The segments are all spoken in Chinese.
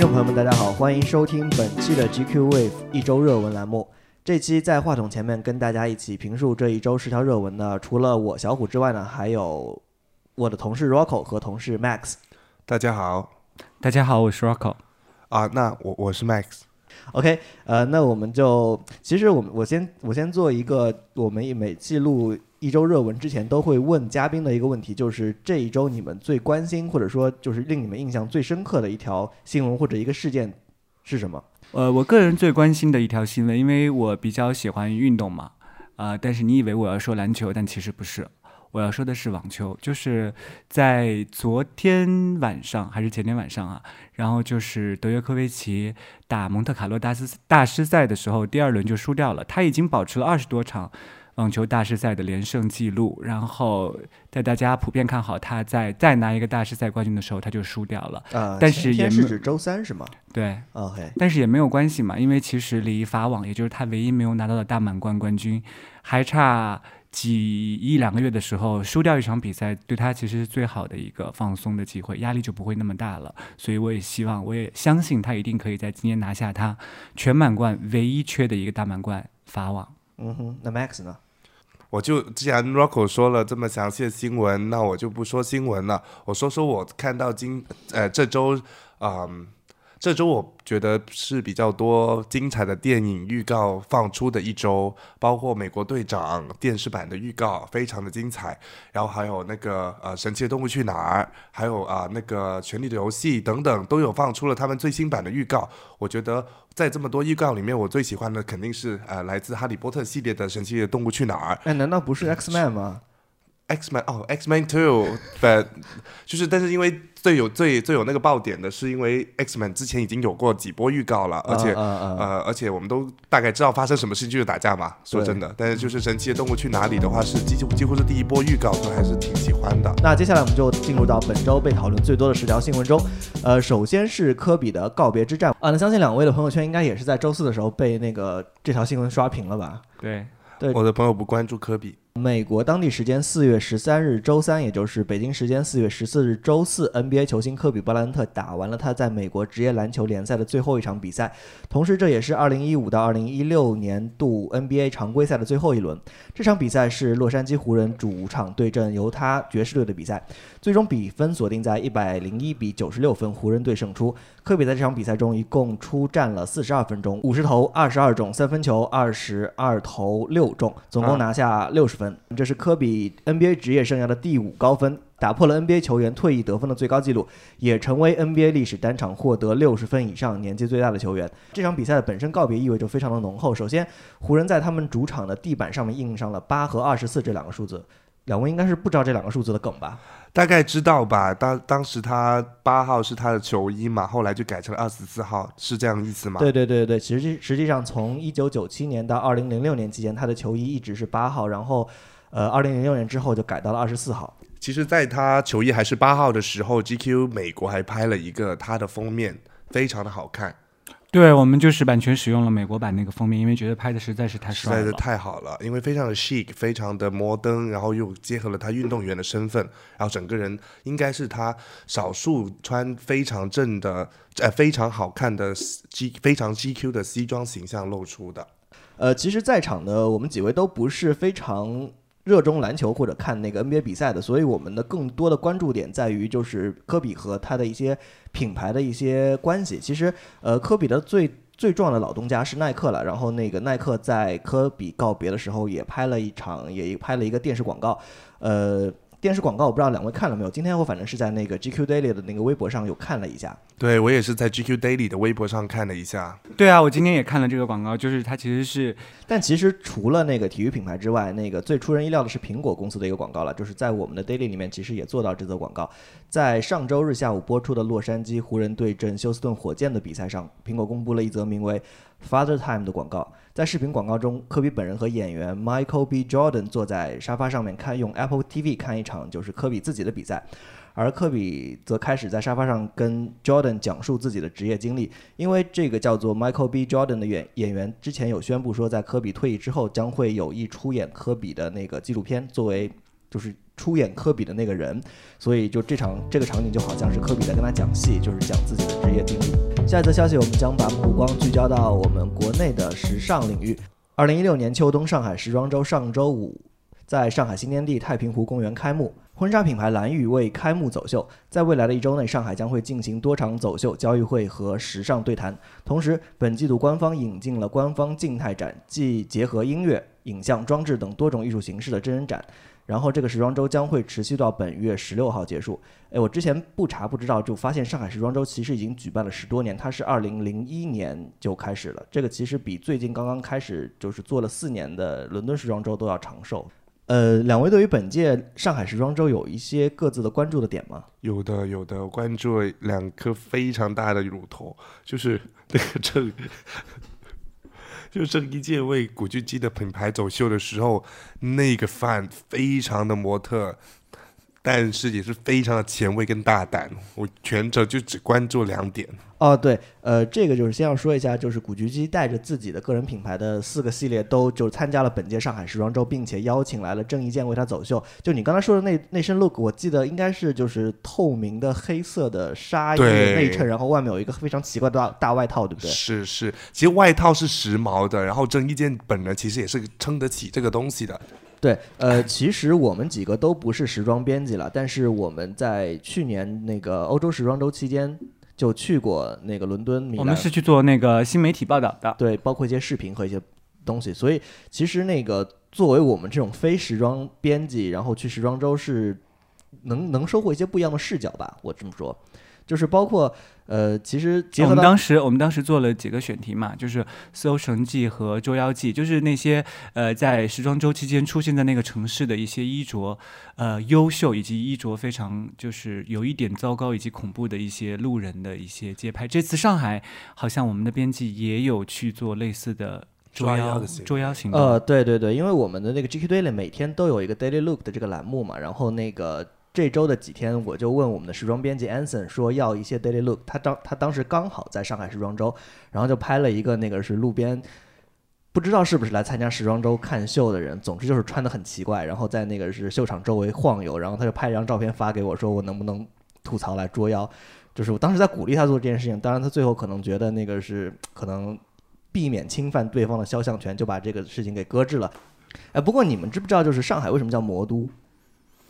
听众朋友们，大家好，欢迎收听本期的 GQ Wave 一周热文栏目。这期在话筒前面跟大家一起评述这一周十条热文的，除了我小虎之外呢，还有我的同事 Rocco 和同事 Max。大家好大家好，我是 Rocco。啊，那我我是 Max，OK，呃，那我们就其实我们我先我先做一个我们每记录一周热文之前都会问嘉宾的一个问题，就是这一周你们最关心或者说就是令你们印象最深刻的一条新闻或者一个事件是什么？呃，我个人最关心的一条新闻，因为我比较喜欢运动嘛，啊、但是你以为我要说篮球，但其实不是，我要说的是网球。就是在昨天晚上还是前天晚上啊，然后就是德约科维奇打蒙特卡洛大师大师赛的时候，第二轮就输掉了。他已经保持了二十多场网球大师赛的连胜记录，然后在大家普遍看好他在再拿一个大师赛冠军的时候，他就输掉了。呃，但是也是指周三是吗对，？OK，但是也没有关系嘛，因为其实离法网，也就是他唯一没有拿到的大满贯冠军，还差几一两个月的时候，输掉一场比赛，对他其实是最好的一个放松的机会，压力就不会那么大了。所以我也希望，我也相信他一定可以在今年拿下他全满贯唯一缺的一个大满贯法网。嗯哼，那 Max 呢？我就既然 Rocco 说了这么详细的新闻，那我就不说新闻了，我说说我看到今呃这周嗯。这周我觉得是比较多精彩的电影预告放出的一周，包括美国队长电视版的预告非常的精彩，然后还有那个呃神奇的动物去哪儿，还有啊、那个权力的游戏等等都有放出了他们最新版的预告。我觉得在这么多预告里面，我最喜欢的肯定是呃来自哈利波特系列的神奇的动物去哪儿。哎，难道不是 X Man 吗？X Man 哦，X Man Two，but 就是但是因为最有最最有那个爆点的是，因为 X Man 之前已经有过几波预告了，而且、呃而且我们都大概知道发生什么事情就是打架嘛，说真的。但是就是神奇的动物去哪里的话，是几乎几乎是第一波预告，所以还是挺喜欢的。那接下来我们就进入到本周被讨论最多的十条新闻中。呃，首先是科比的告别之战啊，那相信两位的朋友圈应该也是在周四的时候被那个这条新闻刷屏了吧？对，对我的朋友不关注科比，美国当地时间四月十三日周三，也就是北京时间四月十四日周四，NBA 球星科比布莱恩特打完了他在美国职业篮球联赛的最后一场比赛，同时这也是二零一五到二零一六年度 NBA 常规赛的最后一轮。这场比赛是洛杉矶湖人主场对阵犹他爵士队的比赛，最终比分锁定在一百零一比九十六分，湖人队胜出。科比在这场比赛中一共出战了四十二分钟，五十投二十二中，三分球二十二投六中，总共拿下六十分。这是科比 NBA 职业生涯的第五高分，打破了 NBA 球员退役得分的最高纪录，也成为 NBA 历史单场获得六十分以上年纪最大的球员。这场比赛的本身告别意味就非常的浓厚。首先，湖人在他们主场的地板上面印上了八和二十四这两个数字。两位应该是不知道这两个数字的梗吧？大概知道吧？当当时他八号是他的球衣嘛，后来就改成了二十四号，是这样意思吗？对对对对，实际实际上从一九九七年到二零零六年期间，他的球衣一直是八号，然后呃二零零六年之后就改到了二十四号。其实，在他球衣还是八号的时候，GQ 美国还拍了一个他的封面，非常的好看，对我们就是版权使用了美国版那个封面，因为觉得拍的实在是太帅了。实在是太好了，因为非常的 chic，非常的摩登，然后又结合了他运动员的身份，然后整个人应该是他少数穿非常正的、呃非常好看的 G 非常 GQ 的西装形象露出的。呃，其实，在场的我们几位都不是非常热衷篮球或者看那个 NBA 比赛的，所以我们的更多的关注点在于就是科比和他的一些品牌的一些关系。其实，呃，科比的最最重要的老东家是耐克了，然后那个耐克在科比告别的时候也拍了一场，也拍了一个电视广告，呃。电视广告我不知道两位看了没有？今天我反正是在那个 GQ Daily 的那个微博上有看了一下。对我也是在 GQ Daily 的微博上看了一下，对啊，我今天也看了这个广告，就是它其实是但其实除了那个体育品牌之外，那个最出人意料的是苹果公司的一个广告了，就是在我们的 daily 里面其实也做到这则广告。在上周日下午播出的洛杉矶湖人对阵休斯顿火箭的比赛上，苹果公布了一则名为 “Father Time” 的广告。在视频广告中，科比本人和演员 Michael B. Jordan 坐在沙发上面看用 Apple TV 看一场就是科比自己的比赛。而科比则开始在沙发上跟 Jordan 讲述自己的职业经历，因为这个叫做 Michael B. Jordan 的演演员之前有宣布说，在科比退役之后将会有意出演科比的那个纪录片，作为就是出演科比的那个人，所以就这场这个场景就好像是科比在跟他讲戏，就是讲自己的职业经历。下一则消息，我们将把目光聚焦到我们国内的时尚领域。二零一六年秋冬上海时装周上周五在上海新天地太平湖公园开幕。婚纱品牌蓝玉为开幕走秀，在未来的一周内，上海将会进行多场走秀、交易会和时尚对谈。同时，本季度官方引进了官方静态展，即结合音乐、影像、装置等多种艺术形式的真人展。然后，这个时装周将会持续到本月十六号结束。哎，我之前不查不知道，就发现上海时装周其实已经举办了十多年，它是二零零一年就开始了。这个其实比最近刚刚开始就是做了四年的伦敦时装周都要长寿。呃，两位对于本届上海时装周有一些各自的关注的点吗？有的，有的，关注两颗非常大的乳头，就是那个郑，就郑伊健为古巨基的品牌走秀的时候，那个范非常的模特。但是也是非常的前卫跟大胆，我全程就只关注两点。哦，对，呃，这个就是先要说一下，就是古巨基带着自己的个人品牌的四个系列都就参加了本届上海时装周，并且邀请来了郑伊健为他走秀。就你刚才说的那那身 look，我记得应该是就是透明的黑色的纱衣内衬，然后外面有一个非常奇怪的大大外套，对不对？是是，其实外套是时髦的，然后郑伊健本人其实也是撑得起这个东西的。对，呃，其实我们几个都不是时装编辑了，但是我们在去年那个欧洲时装周期间就去过那个伦敦。我们是去做那个新媒体报道的，对，包括一些视频和一些东西。所以其实那个作为我们这种非时装编辑，然后去时装周是能能收获一些不一样的视角吧，我这么说。就是包括，呃，其实我们当时我们当时做了几个选题嘛，就是搜神记和捉妖记，就是那些呃在时装周期间出现在那个城市的一些衣着，呃优秀以及衣着非常就是有一点糟糕以及恐怖的一些路人的一些街拍。这次上海好像我们的编辑也有去做类似的捉妖捉妖行动。呃，对对对，因为我们的那个 GQ Daily 每天都有一个 Daily Look 的这个栏目嘛，然后那个。这周的几天，我就问我们的时装编辑 Anson 说要一些 daily look。他当他当时刚好在上海时装周，然后就拍了一个那个是路边，不知道是不是来参加时装周看秀的人，总之就是穿的很奇怪，然后在那个是秀场周围晃悠，然后他就拍一张照片发给我，说我能不能吐槽来捉妖。就是我当时在鼓励他做这件事情，当然他最后可能觉得那个是可能避免侵犯对方的肖像权，就把这个事情给搁置了。哎，不过你们知不知道，就是上海为什么叫魔都？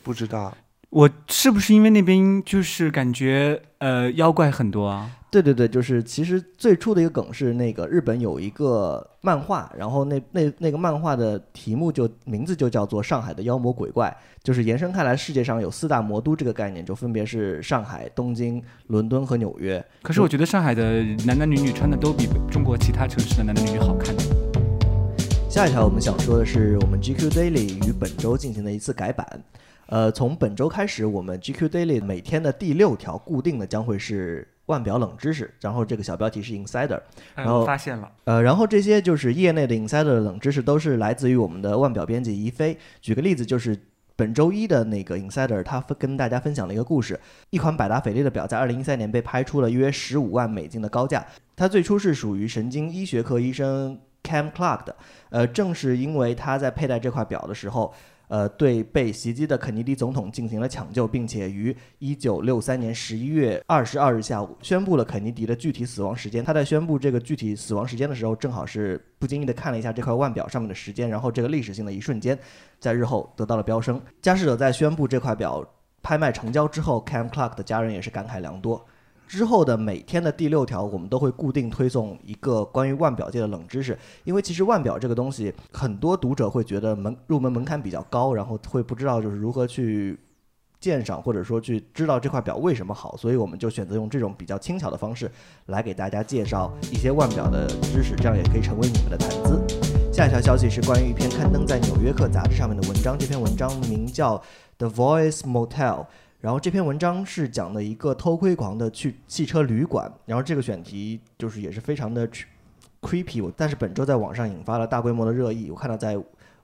不知道。我是不是因为那边就是感觉呃妖怪很多啊？对对对，就是其实最初的一个梗是那个日本有一个漫画，然后那那那个漫画的题目就名字就叫做《上海的妖魔鬼怪》，就是延伸开来，世界上有四大魔都这个概念，就分别是上海、东京、伦敦和纽约。可是我觉得上海的男男女女穿的都比中国其他城市的男男女女好看。下一条我们想说的是，我们 GQ Daily 于本周进行的一次改版。呃，从本周开始，我们 GQ Daily 每天的第六条固定的将会是腕表冷知识，然后这个小标题是 Insider，然后发现了，呃，然后这些就是业内的 Insider 的冷知识，都是来自于我们的腕表编辑宜飞。举个例子，就是本周一的那个 Insider，他跟大家分享了一个故事：一款百达翡丽的表在二零一三年被拍出了约十五万美金的高价，它最初是属于神经医学科医生 Cam Clark 的，呃，正是因为他在佩戴这块表的时候。呃，对被袭击的肯尼迪总统进行了抢救，并且于一九六三年十一月二十二日下午宣布了肯尼迪的具体死亡时间。他在宣布这个具体死亡时间的时候，正好是不经意的看了一下这块腕表上面的时间，然后这个历史性的一瞬间，在日后得到了飙升。加世者在宣布这块表拍卖成交之后，Cam Clark 的家人也是感慨良多。之后的每天的第六条，我们都会固定推送一个关于腕表界的冷知识。因为其实腕表这个东西，很多读者会觉得门入门门槛比较高，然后会不知道就是如何去鉴赏，或者说去知道这块表为什么好。所以我们就选择用这种比较轻巧的方式来给大家介绍一些腕表的知识，这样也可以成为你们的谈资。下一条消息是关于一篇刊登在《纽约客》杂志上面的文章，这篇文章名叫《The Voice Motel》。然后这篇文章是讲的一个偷窥狂的去汽车旅馆，然后这个选题就是也是非常的 creepy，但是本周在网上引发了大规模的热议，我看到在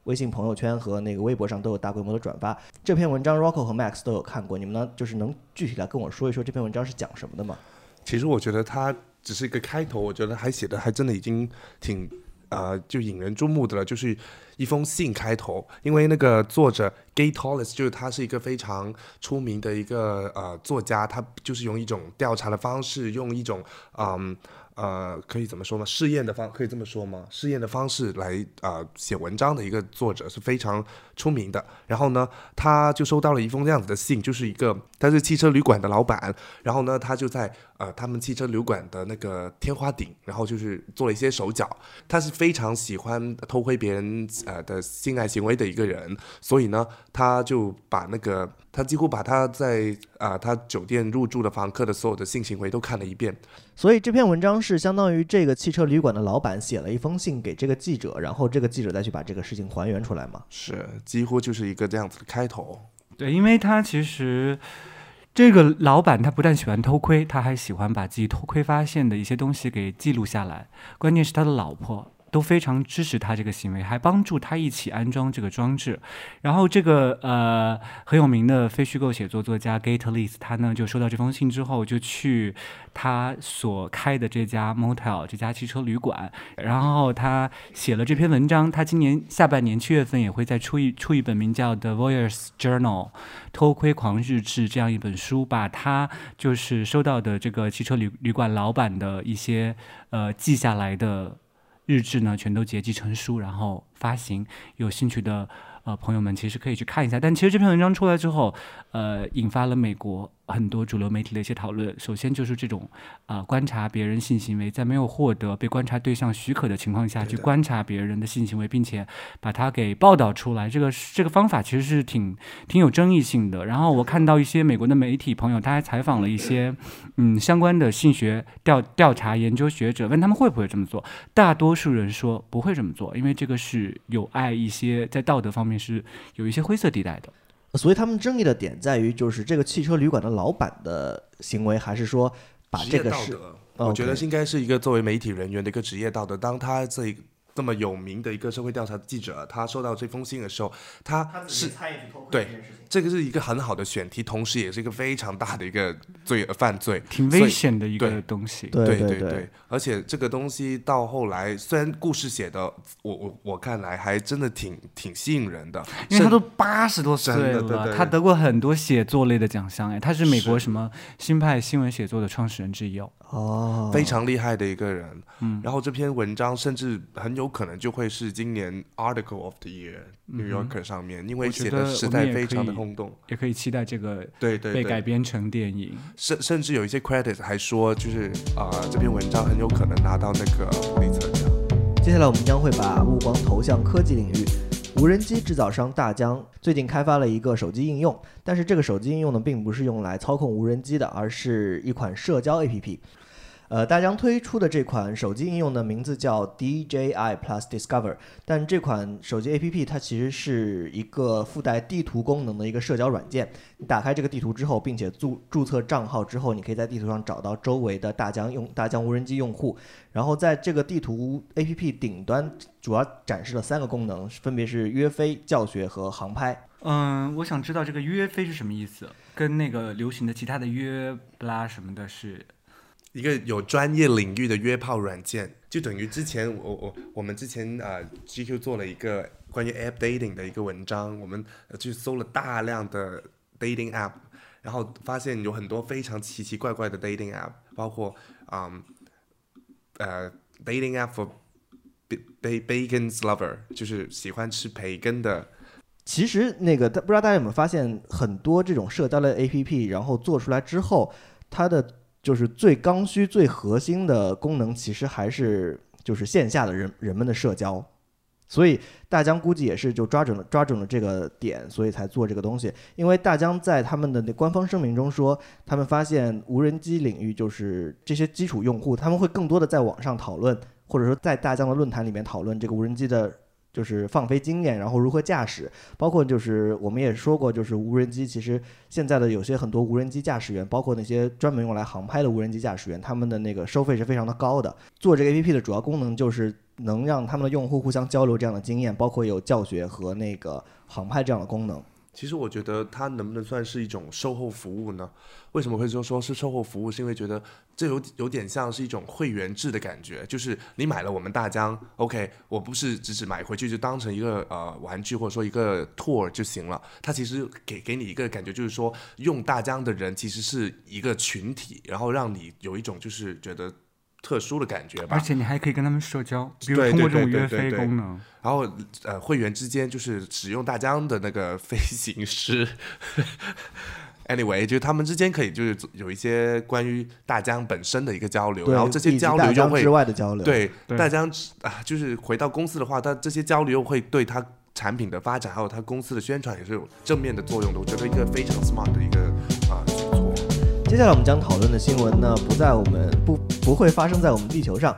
微信朋友圈和那个微博上都有大规模的转发。这篇文章 Rocco 和 Max 都有看过，你们呢就是能具体来跟我说一说这篇文章是讲什么的吗？其实我觉得它只是一个开头，我觉得还写的还真的已经挺呃就引人注目的了，就是一封信开头，因为那个作者 Gay Tolles 就是他是一个非常出名的一个呃作家，他就是用一种调查的方式，用一种嗯。呃，可以怎么说呢？试验的方可以这么说吗？试验的方式来啊写文章的一个作者是非常出名的。然后呢，他就收到了一封这样子的信，就是一个他是汽车旅馆的老板，然后呢，他就在呃他们汽车旅馆的那个天花顶，然后就是做了一些手脚。他是非常喜欢偷窥别人呃的性爱行为的一个人，所以呢，他就把那个他几乎把他在啊他酒店入住的房客的所有的性行为都看了一遍。所以这篇文章是相当于这个汽车旅馆的老板写了一封信给这个记者，然后这个记者再去把这个事情还原出来嘛？是，几乎就是一个这样子的开头。对，因为他其实这个老板他不但喜欢偷窥，他还喜欢把自己偷窥发现的一些东西给记录下来。关键是他的老婆。都非常支持他这个行为，还帮助他一起安装这个装置。然后这个呃很有名的非虚构写作作家 Gate l e s 他呢就收到这封信之后，就去他所开的这家 motel 这家汽车旅馆，然后他写了这篇文章。他今年下半年七月份也会再出一出一本名叫《The Voyeurs Journal》偷窥狂日志这样一本书，把他就是收到的这个汽车旅旅馆老板的一些呃记下来的。日志呢，全都结集成书，然后发行。有兴趣的呃朋友们，其实可以去看一下。但其实这篇文章出来之后，呃，引发了美国。很多主流媒体的一些讨论，首先就是这种啊，观察别人性行为，在没有获得被观察对象许可的情况下去观察别人的性行为，并且把它给报道出来，这个这个方法其实是挺挺有争议性的。然后我看到一些美国的媒体朋友，他还采访了一些 嗯相关的性学调调查研究学者，问他们会不会这么做。大多数人说不会这么做，因为这个是有碍一些在道德方面是有一些灰色地带的。所以他们争议的点在于，就是这个汽车旅馆的老板的行为，还是说把这个是？我觉得应该是一个作为媒体人员的一个职业道德。当他这这么有名的一个社会调查记者，他收到这封信的时候，他是对。这个是一个很好的选题，同时也是一个非常大的一个罪犯罪，挺危险的一个东西。对对对，而且这个东西到后来，虽然故事写的，我我我看来还真的挺挺吸引人的，因为他都八十多岁了，他得过很多写作类的奖项，哎，他是美国什么新派新闻写作的创始人之一哦。哦，非常厉害的一个人。嗯，然后这篇文章甚至很有可能就会是今年 Article of the Year New Yorker 上面，因为写的实在非常的轰动。也可以期待这个对对被改编成电影。甚甚至有一些 credit 还说，就是啊，这篇文章很有可能拿到那个普利策奖。接下来我们将会把目光投向科技领域。无人机制造商大疆最近开发了一个手机应用，但是这个手机应用呢，并不是用来操控无人机的，而是一款社交 APP。呃，大疆推出的这款手机应用的名字叫 DJI Plus Discover，但这款手机 APP 它其实是一个附带地图功能的一个社交软件。你打开这个地图之后，并且注注册账号之后，你可以在地图上找到周围的大疆用大疆无人机用户。然后在这个地图 APP 顶端，主要展示了三个功能，分别是约飞、教学和航拍。嗯，我想知道这个约飞是什么意思，跟那个流行的其他的约不拉什么的是。一个有专业领域的约炮软件，就等于之前我我我们之前啊 GQ 做了一个关于 app dating 的一个文章，我们去搜了大量的 dating app，然后发现有很多非常奇奇怪怪的 dating app，包括啊呃 dating app for bacon lover，就是喜欢吃培根的。其实那个不知道大家有没有发现，很多这种社交类 APP，然后做出来之后，它的就是最刚需、最核心的功能，其实还是就是线下的人人们的社交，所以大疆估计也是就抓准了抓准了这个点，所以才做这个东西。因为大疆在他们的那官方声明中说，他们发现无人机领域就是这些基础用户，他们会更多的在网上讨论，或者说在大疆的论坛里面讨论这个无人机的。就是放飞经验，然后如何驾驶，包括就是我们也说过，就是无人机其实现在的有些很多无人机驾驶员，包括那些专门用来航拍的无人机驾驶员，他们的那个收费是非常的高的。做这个 APP 的主要功能就是能让他们的用户互相交流这样的经验，包括有教学和那个航拍这样的功能。其实我觉得它能不能算是一种售后服务呢？为什么会说说是售后服务？是因为觉得这有有点像是一种会员制的感觉，就是你买了我们大疆，OK，我不是只是买回去就当成一个呃玩具或者说一个 tour 就行了。它其实给给你一个感觉，就是说用大疆的人其实是一个群体，然后让你有一种就是觉得特殊的感觉吧而。且你还可以跟他们社交，比如对通过这对种约飞对对对功能。然后呃，会员之间就是使用大疆的那个飞行师。Anyway，就是他们之间可以就是有一些关于大疆本身的一个交流，然后这些交流就会大疆之外的交流，，对对大疆啊，就是回到公司的话，他这些交流会对他产品的发展还有他公司的宣传也是有正面的作用的。我觉得一个非常 smart 的一个。接下来我们将讨论的新闻呢，不在我们不不会发生在我们地球上。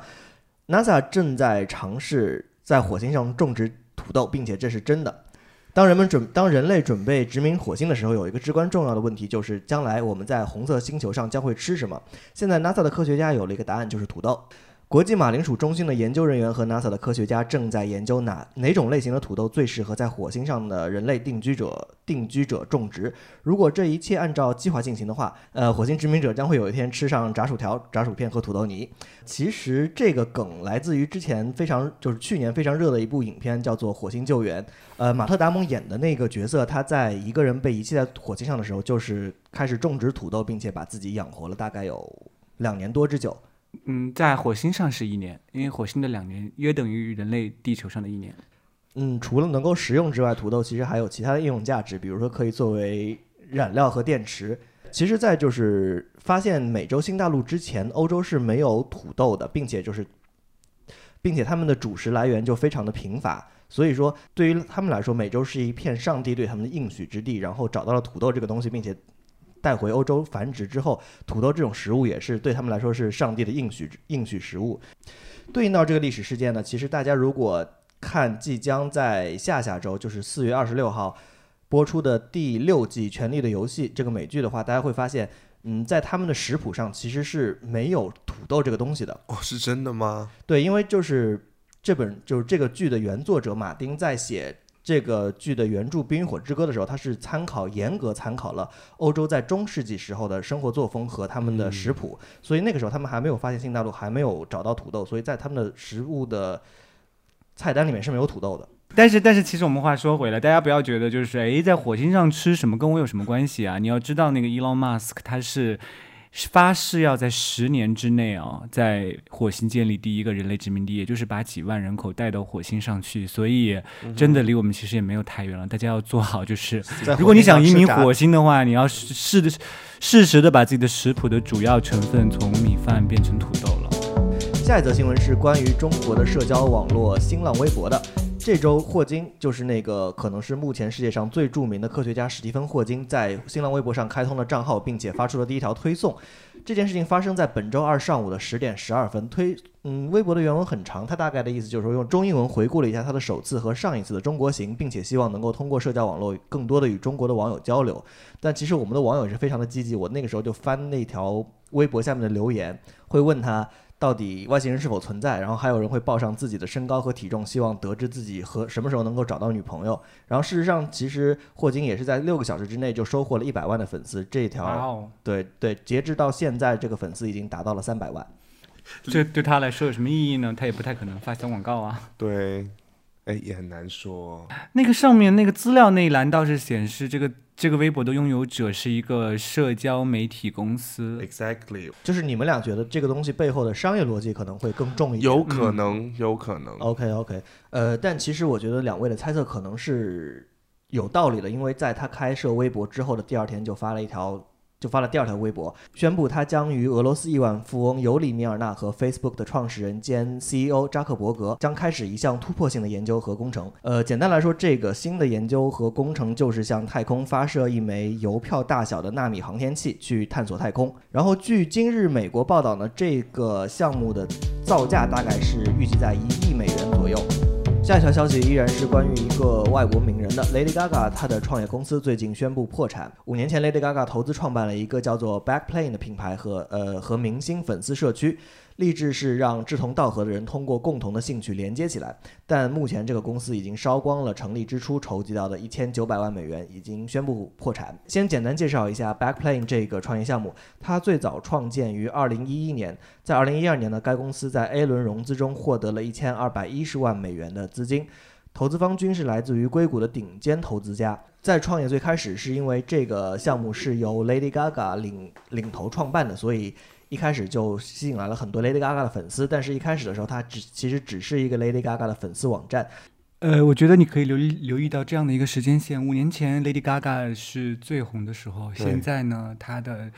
NASA 正在尝试在火星上种植土豆，并且这是真的。当人们准当人类准备殖民火星的时候，有一个至关重要的问题，就是将来我们在红色星球上将会吃什么。现在 NASA 的科学家有了一个答案，就是土豆。国际马铃薯中心的研究人员和 NASA 的科学家正在研究哪哪种类型的土豆最适合在火星上的人类定居者定居者种植。如果这一切按照计划进行的话，呃，火星殖民者将会有一天吃上炸薯条、炸薯片和土豆泥。其实这个梗来自于之前非常就是去年非常热的一部影片，叫做《火星救援》。呃，马特·达蒙演的那个角色，他在一个人被遗弃在火星上的时候，就是开始种植土豆，并且把自己养活了大概有两年多之久。嗯，在火星上是一年，因为火星的两年约等于人类地球上的一年。嗯，除了能够食用之外，土豆其实还有其他的应用价值，比如说可以作为染料和电池。其实，在就是发现美洲新大陆之前，欧洲是没有土豆的，并且就是，并且他们的主食来源就非常的贫乏。所以说，对于他们来说，美洲是一片上帝对他们的应许之地。然后找到了土豆这个东西，并且带回欧洲繁殖之后，土豆这种食物也是对他们来说是上帝的应许应许食物。对应到这个历史事件呢，其实大家如果看即将在下下周，就是四月二十六号播出的第六季《权力的游戏》这个美剧的话，大家会发现，嗯，在他们的食谱上其实是没有土豆这个东西的。哦，是真的吗？对，因为就是这本就是这个剧的原作者马丁在写这个剧的原著《冰与火之歌》的时候，他是参考严格参考了欧洲在中世纪时候的生活作风和他们的食谱，所以那个时候他们还没有发现新大陆，还没有找到土豆，所以在他们的食物的菜单里面是没有土豆的。但是，但是，其实我们话说回来，大家不要觉得就是哎，在火星上吃什么跟我有什么关系啊？你要知道，那个 Elon Musk 他是发誓要在十年之内啊，在火星建立第一个人类殖民地，也就是把几万人口带到火星上去。所以，真的离我们其实也没有太远了。大家要做好，就是如果你想移民火星的话，你要试试的适时的把自己的食谱的主要成分从米饭变成土豆了。下一则新闻是关于中国的社交网络新浪微博的。这周，霍金就是那个可能是目前世界上最著名的科学家史蒂芬·霍金，在新浪微博上开通了账号，并且发出了第一条推送。这件事情发生在本周二上午的十点十二分。推，嗯，微博的原文很长，它大概的意思就是说，用中英文回顾了一下他的首次和上一次的中国行，并且希望能够通过社交网络更多的与中国的网友交流。但其实我们的网友也是非常的积极，我那个时候就翻那条微博下面的留言，会问他。到底外星人是否存在？然后还有人会报上自己的身高和体重，希望得知自己和什么时候能够找到女朋友。然后事实上，其实霍金也是在六个小时之内就收获了一百万的粉丝。这条、哦，对对，截至到现在，这个粉丝已经达到了三百万。这对他来说有什么意义呢？他也不太可能发小广告啊。对，哎，也很难说。那个上面那个资料那一栏倒是显示，这个这个微博的拥有者是一个社交媒体公司。Exactly，就是你们俩觉得这个东西背后的商业逻辑可能会更重一点。有可能，有可能。OK OK，呃，但其实我觉得两位的猜测可能是有道理的，因为在他开设微博之后的第二天就发了一条。就发了第二条微博，宣布他将与俄罗斯亿万富翁尤里米尔纳和 Facebook 的创始人兼 CEO 扎克伯格将开始一项突破性的研究和工程。呃，简单来说，这个新的研究和工程就是向太空发射一枚邮票大小的纳米航天器，去探索太空。然后，据今日美国报道呢，这个项目的造价大概是预计在一亿美元左右。下一条消息依然是关于一个外国名人的 Lady Gaga，她的创业公司最近宣布破产。五年前，Lady Gaga 投资创办了一个叫做 Backplane 的品牌和呃和明星粉丝社区。立志是让志同道合的人通过共同的兴趣连接起来。但目前这个公司已经烧光了成立之初筹集到的一千九百万美元，已经宣布破产。先简单介绍一下 Backplane 这个创业项目，它最早创建于二零一一年，在二零一二年呢，该公司在 A 轮融资中获得了一千二百一十万美元的资金。投资方均是来自于硅谷的顶尖投资家。在创业最开始，是因为这个项目是由 Lady Gaga 领领头创办的，所以一开始就吸引来了很多 Lady Gaga 的粉丝。但是，一开始的时候，它只其实只是一个 Lady Gaga 的粉丝网站。呃，我觉得你可以留意留意到这样的一个时间线：五年前 Lady Gaga 是最红的时候，现在呢，她的。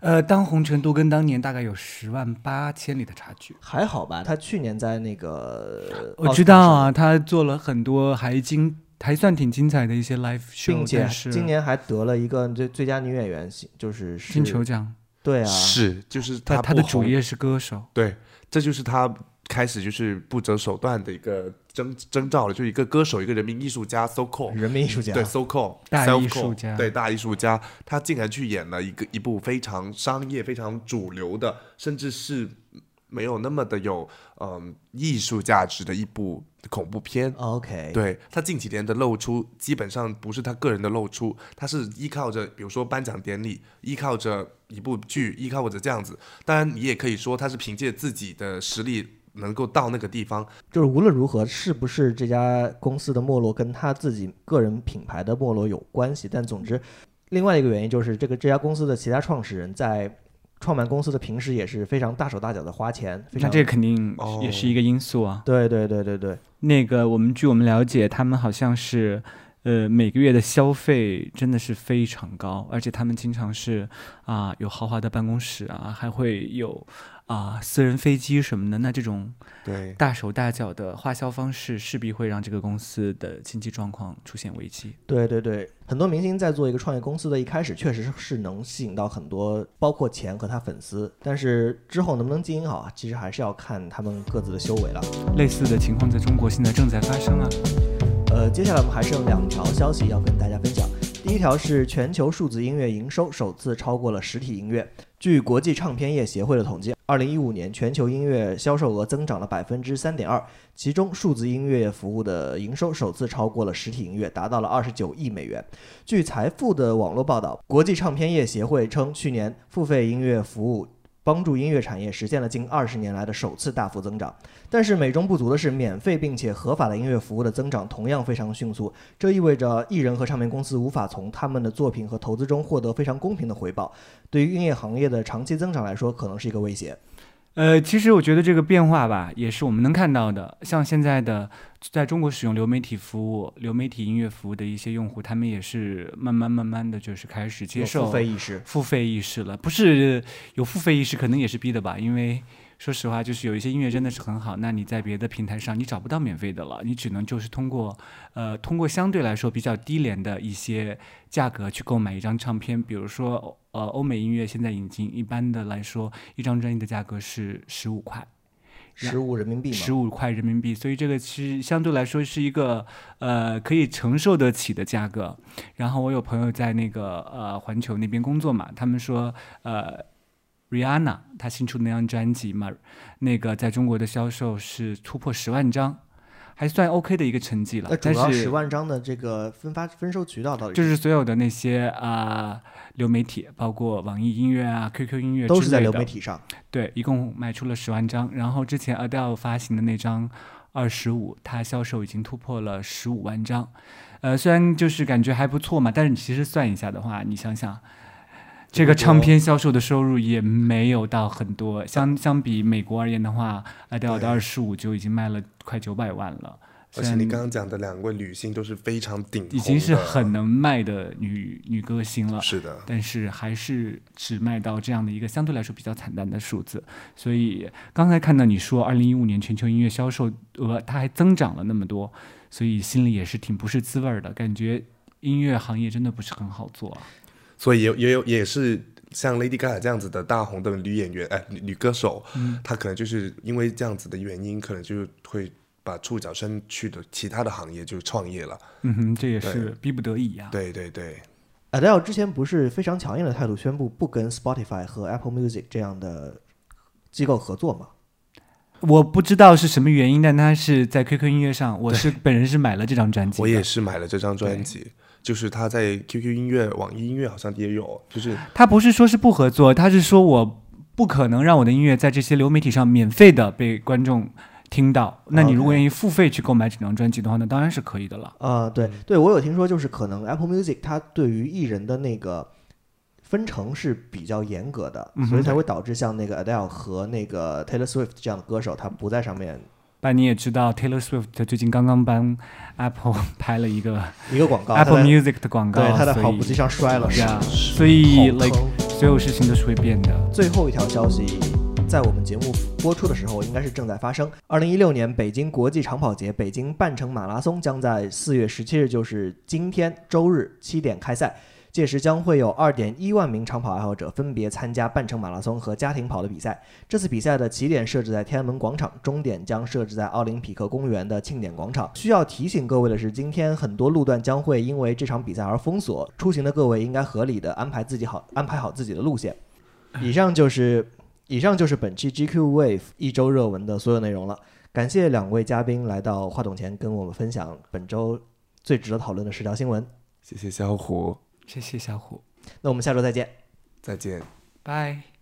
呃，当红程度跟当年大概有十万八千里的差距，还好吧？他去年在那个我知道啊，他做了很多还精还算挺精彩的一些 live show，并且今年还得了一个最最佳女演员，就是金球奖。对啊，是就是他他的主业是歌手，对，这就是他。开始就是不择手段的一个征征兆了，就一个歌手，一个人民艺术家，so cool，人民艺术家，对，so cool，大艺术家，对，大艺术家，他竟然去演了一个一部非常商业、非常主流的，甚至是没有那么的有嗯艺术价值的一部恐怖片。OK，对他近几年的露出，基本上不是他个人的露出，他是依靠着比如说颁奖典礼，依靠着一部剧，依靠着这样子。当然，你也可以说他是凭借自己的实力。能够到那个地方，就是无论如何，是不是这家公司的没落跟他自己个人品牌的没落有关系？但总之，另外一个原因就是这个这家公司的其他创始人在创办公司的平时也是非常大手大脚的花钱，那这肯定也是一个因素啊。对对对对对，那个我们据我们了解，他们好像是呃每个月的消费真的是非常高，而且他们经常是啊有豪华的办公室啊，还会有。啊，私人飞机什么的，那这种对大手大脚的花销方式，势必会让这个公司的经济状况出现危机。对对对，很多明星在做一个创业公司的一开始，确实是能吸引到很多，包括钱和他粉丝，但是之后能不能经营好啊，其实还是要看他们各自的修为了。类似的情况在中国现在正在发生啊。呃，接下来我们还剩两条消息要跟大家分享。第一条是全球数字音乐营收首次超过了实体音乐。据国际唱片业协会的统计，二零一五年全球音乐销售额增长了百分之三点二，其中数字音乐服务的营收首次超过了实体音乐，达到了二十九亿美元。据财富的网络报道，国际唱片业协会称，去年付费音乐服务。帮助音乐产业实现了近二十年来的首次大幅增长，但是美中不足的是，免费并且合法的音乐服务的增长同样非常迅速。这意味着艺人和唱片公司无法从他们的作品和投资中获得非常公平的回报，对于音乐行业的长期增长来说，可能是一个威胁。呃，其实我觉得这个变化吧，也是我们能看到的。像现在的在中国使用流媒体服务、流媒体音乐服务的一些用户，他们也是慢慢慢慢的就是开始接受付费意识、付费意识了。不是有付费意识，可能也是逼的吧，因为。说实话，就是有一些音乐真的是很好，那你在别的平台上你找不到免费的了，你只能就是通过，呃，通过相对来说比较低廉的一些价格去购买一张唱片。比如说，呃，欧美音乐现在已经一般的来说，一张专辑的价格是十五块，十五人民币，十五块人民币，所以这个其实相对来说是一个呃可以承受得起的价格。然后我有朋友在那个呃环球那边工作嘛，他们说呃。Rihanna 她新出的那张专辑嘛，那个在中国的销售是突破十万张，还算 OK 的一个成绩了。那主要十万张的这个分发分售渠道到底？就是所有的那些啊流媒体，包括网易音乐啊、QQ 音乐都是在流媒体上。对，一共卖出了十万张。然后之前 Adele 发行的那张二十五，它销售已经突破了十五万张。呃，虽然就是感觉还不错嘛，但是你其实算一下的话，你想想。这个唱片销售的收入也没有到很多，相相比美国而言的话，Adele 的二十五就已经卖了快九百万了。而且你刚刚讲的两位女星都是非常顶，已经是很能卖的女女歌星了。是的，但是还是只卖到这样的一个相对来说比较惨淡的数字。所以刚才看到你说二零一五年全球音乐销售额它还增长了那么多，所以心里也是挺不是滋味的，感觉音乐行业真的不是很好做。所以也也有也是像 Lady Gaga 这样子的大红的女演员，哎，女歌手，她可能就是因为这样子的原因，可能就会把触角伸去的其他的行业就创业了。嗯哼，这也是逼不得已呀。对对对，Adele 之前不是非常强硬的态度宣布不跟 Spotify 和 Apple Music 这样的机构合作吗？我不知道是什么原因，但他是在 QQ 音乐上，我是本人是买了这张专辑。我也是买了这张专辑，就是他在 QQ 音乐、网易音乐好像也有，就是他不是说是不合作，他是说我不可能让我的音乐在这些流媒体上免费的被观众听到。那你如果愿意付费去购买整张专辑的话，那当然是可以的了。啊、对对，我有听说，就是可能 Apple Music 它对于艺人的那个分成是比较严格的，嗯所以才会导致像那个 Adele 和那个 Taylor Swift 这样的歌手，他不在上面但你也知道，Taylor Swift 最近刚刚帮 Apple 拍了一个一个广告 Apple Music 的广告，对他的跑步机上摔了，呀，所以 like 所有事情都是会变的。最后一条消息，在我们节目播出的时候，应该是正在发生。二零一六年北京国际长跑节北京半程马拉松将在四月十七日，就是今天周日七点开赛。届时将会有二点一万名长跑爱好者分别参加半程马拉松和家庭跑的比赛。这次比赛的起点设置在天安门广场，终点将设置在奥林匹克公园的庆典广场。需要提醒各位的是，今天很多路段将会因为这场比赛而封锁，出行的各位应该合理的安排自己好安排好自己的路线。以上就是以上就是本期 GQ Wave 一周热文的所有内容了。感谢两位嘉宾来到话筒前跟我们分享本周最值得讨论的十条新闻。谢谢小虎，谢谢小虎，那我们下周再见。再见。拜。